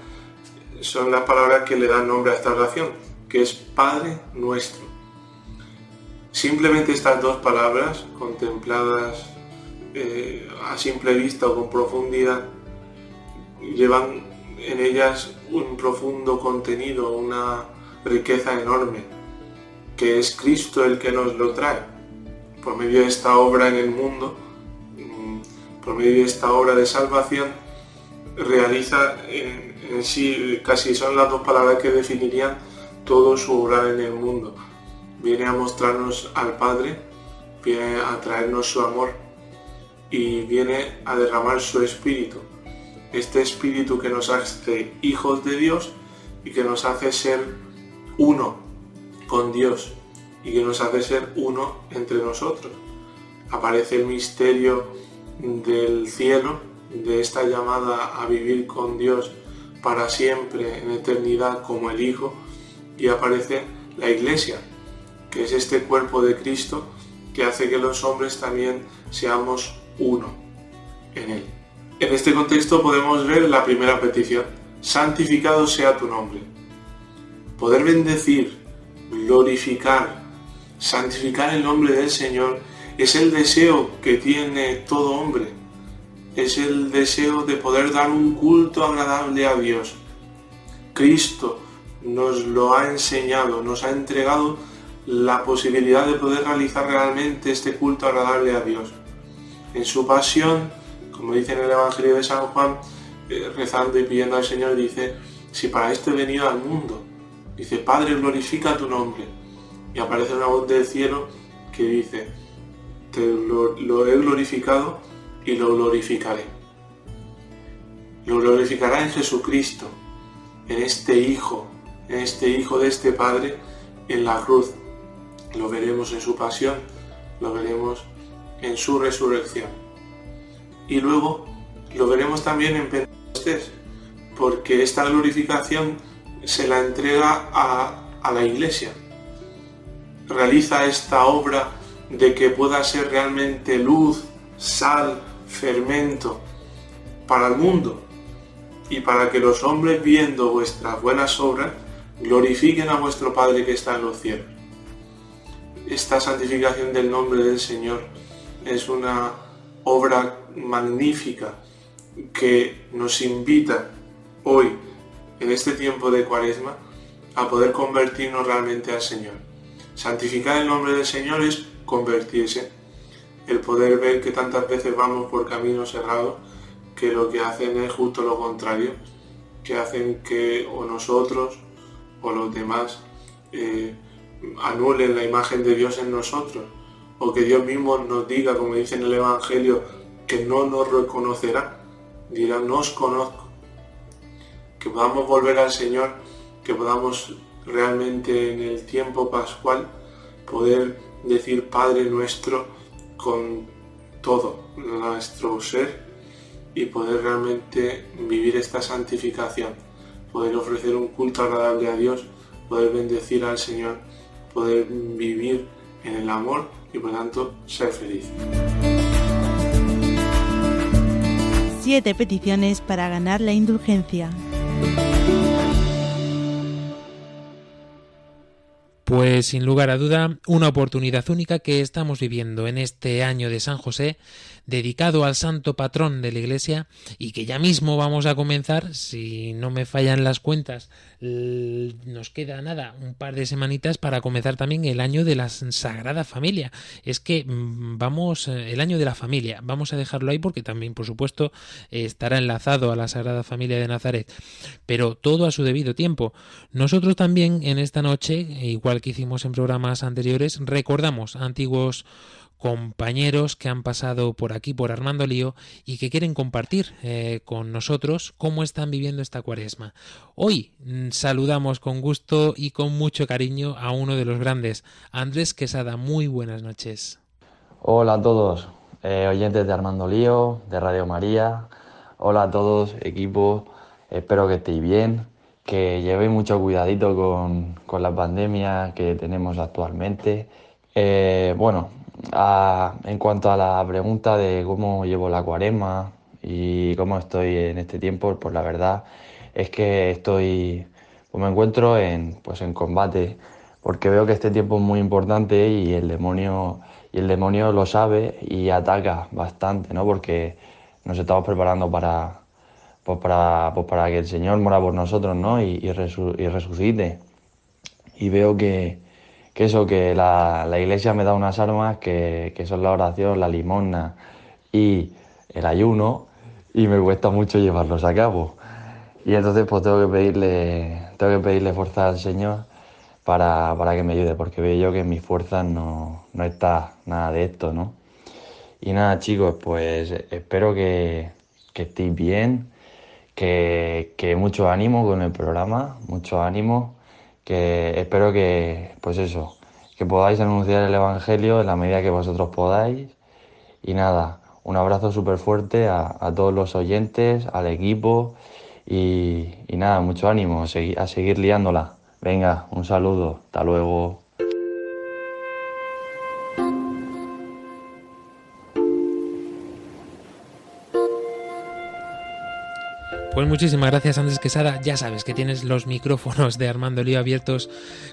son las palabras que le dan nombre a esta oración, que es Padre Nuestro. Simplemente estas dos palabras, contempladas eh, a simple vista o con profundidad, llevan en ellas un profundo contenido, una riqueza enorme, que es Cristo el que nos lo trae. Por medio de esta obra en el mundo, mm, por medio de esta obra de salvación, realiza en, en sí, casi son las dos palabras que definirían todo su obrar en el mundo. Viene a mostrarnos al Padre, viene a traernos su amor y viene a derramar su espíritu. Este espíritu que nos hace hijos de Dios y que nos hace ser uno con Dios y que nos hace ser uno entre nosotros. Aparece el misterio del cielo, de esta llamada a vivir con Dios para siempre en eternidad como el Hijo y aparece la iglesia, que es este cuerpo de Cristo que hace que los hombres también seamos uno en Él. En este contexto podemos ver la primera petición, santificado sea tu nombre. Poder bendecir, glorificar, santificar el nombre del Señor es el deseo que tiene todo hombre. Es el deseo de poder dar un culto agradable a Dios. Cristo nos lo ha enseñado, nos ha entregado la posibilidad de poder realizar realmente este culto agradable a Dios. En su pasión, como dice en el Evangelio de San Juan, eh, rezando y pidiendo al Señor, dice, si para esto he venido al mundo, dice, Padre, glorifica tu nombre. Y aparece una voz del cielo que dice, te lo, lo he glorificado y lo glorificaré. Lo glorificará en Jesucristo, en este Hijo, este Hijo de este Padre, en la cruz. Lo veremos en su pasión, lo veremos en su resurrección. Y luego lo veremos también en Pentecostés, porque esta glorificación se la entrega a, a la iglesia. Realiza esta obra de que pueda ser realmente luz, sal, fermento para el mundo y para que los hombres viendo vuestras buenas obras glorifiquen a vuestro Padre que está en los cielos. Esta santificación del nombre del Señor es una obra magnífica que nos invita hoy, en este tiempo de cuaresma, a poder convertirnos realmente al Señor. Santificar el nombre del Señor es convertirse, el poder ver que tantas veces vamos por caminos errados que lo que hacen es justo lo contrario, que hacen que o nosotros o los demás eh, anulen la imagen de Dios en nosotros, o que Dios mismo nos diga, como dice en el Evangelio, que no nos reconocerá, dirá, no os conozco. Que podamos volver al Señor, que podamos realmente en el tiempo pascual poder decir Padre nuestro con todo nuestro ser y poder realmente vivir esta santificación, poder ofrecer un culto agradable a Dios, poder bendecir al Señor, poder vivir en el amor y por tanto ser feliz. Siete peticiones para ganar la indulgencia. Pues sin lugar a duda, una oportunidad única que estamos viviendo en este año de San José, dedicado al santo patrón de la Iglesia y que ya mismo vamos a comenzar, si no me fallan las cuentas, nos queda nada, un par de semanitas para comenzar también el año de la Sagrada Familia. Es que mm, vamos, eh, el año de la familia, vamos a dejarlo ahí porque también, por supuesto, estará enlazado a la Sagrada Familia de Nazaret, pero todo a su debido tiempo. Nosotros también en esta noche, igual que hicimos en programas anteriores, recordamos antiguos compañeros que han pasado por aquí, por Armando Lío, y que quieren compartir eh, con nosotros cómo están viviendo esta cuaresma. Hoy mm, saludamos con gusto y con mucho cariño a uno de los grandes, Andrés Quesada. Muy buenas noches. Hola a todos, eh, oyentes de Armando Lío, de Radio María. Hola a todos, equipo. Espero que estéis bien, que llevéis mucho cuidadito con, con la pandemia que tenemos actualmente. Eh, bueno, a- en cuanto a la pregunta de cómo llevo la cuaresma y cómo estoy en este tiempo, pues la verdad es que estoy, pues me encuentro en, pues en combate, porque veo que este tiempo es muy importante y el demonio, y el demonio lo sabe y ataca bastante, ¿no? Porque nos estamos preparando para, pues para, pues para que el Señor mora por nosotros, ¿no? Y, y, resu- y resucite. Y veo que, que eso, que la, la iglesia me da unas armas que, que son la oración, la limosna y el ayuno, y me cuesta mucho llevarlos a cabo. Y entonces pues tengo que pedirle, tengo que pedirle fuerza al Señor para, para que me ayude, porque veo yo que en mis fuerzas no, no está nada de esto, ¿no? Y nada, chicos, pues espero que, que estéis bien, que, que mucho ánimo con el programa, mucho ánimo, que espero que, pues eso, que podáis anunciar el Evangelio en la medida que vosotros podáis. Y nada, un abrazo súper fuerte a, a todos los oyentes, al equipo y, y nada, mucho ánimo, a segui- a seguir liándola. Venga, un saludo, hasta luego. Pues muchísimas gracias Andrés Quesada. Ya sabes que tienes los micrófonos de Armando Lío abiertos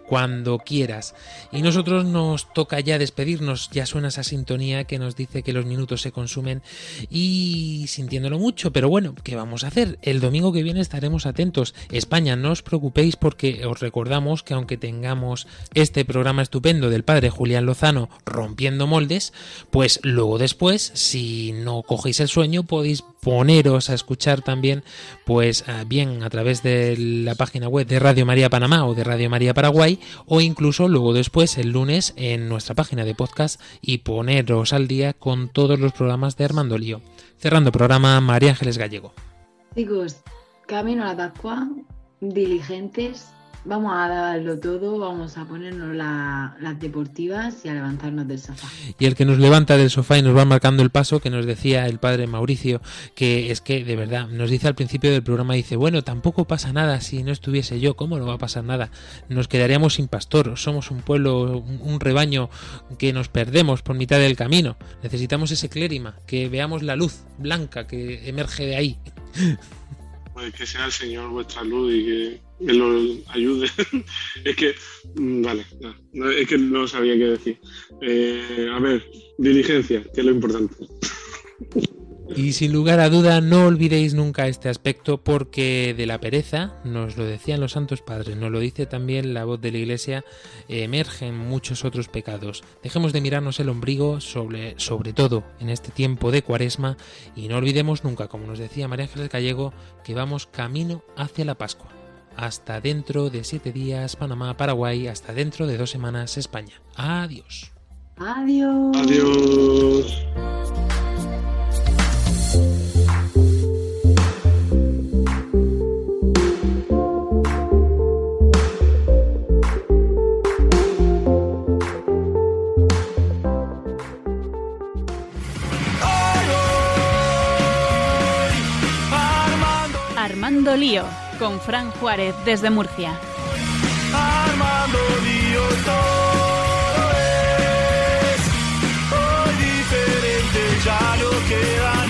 cuando quieras. Y nosotros nos toca ya despedirnos. Ya suena esa sintonía que nos dice que los minutos se consumen y sintiéndolo mucho. Pero bueno, ¿qué vamos a hacer? El domingo que viene estaremos atentos. España, no os preocupéis porque os recordamos que aunque tengamos este programa estupendo del padre Julián Lozano rompiendo moldes, pues luego después, si no cogéis el sueño, podéis poneros a escuchar también, pues ah, bien a través de la página web de Radio María Panamá o de Radio María Paraguay, o incluso luego después el lunes en nuestra página de podcast y poneros al día con todos los programas de Armando Lío. Cerrando programa, María Ángeles Gallego. Chicos, camino a la Pascua, diligentes, vamos a darlo todo, vamos a ponernos la- las deportivas y a levantarnos del sofá. Y el que nos levanta del sofá y nos va marcando el paso, que nos decía el padre Mauricio, que es que de verdad nos dice al principio del programa, dice, bueno, tampoco pasa nada si no estuviese yo, ¿cómo no va a pasar nada? Nos quedaríamos sin pastor, somos un pueblo, un, un rebaño que nos perdemos por mitad del camino. Necesitamos ese clérima, que veamos la luz blanca que emerge de ahí. Pues que sea el Señor vuestra luz y que me lo ayude. [LAUGHS] es que, mm, vale, es que no sabía qué decir. Eh, a ver, diligencia, que es lo importante. Y sin lugar a duda, no olvidéis nunca este aspecto porque de la pereza, nos lo decían los santos padres, nos lo dice también la voz de la Iglesia, emergen muchos otros pecados. Dejemos de mirarnos el ombligo, sobre, sobre todo en este tiempo de cuaresma, y no olvidemos nunca, como nos decía María Ángeles Gallego, que vamos camino hacia la Pascua. Hasta dentro de siete días, Panamá, Paraguay, hasta dentro de dos semanas, España. Adiós. Adiós. Adiós. Armando Lío, con Fran Juárez desde Murcia. Armando Lío, todo es hoy diferente, ya no queda.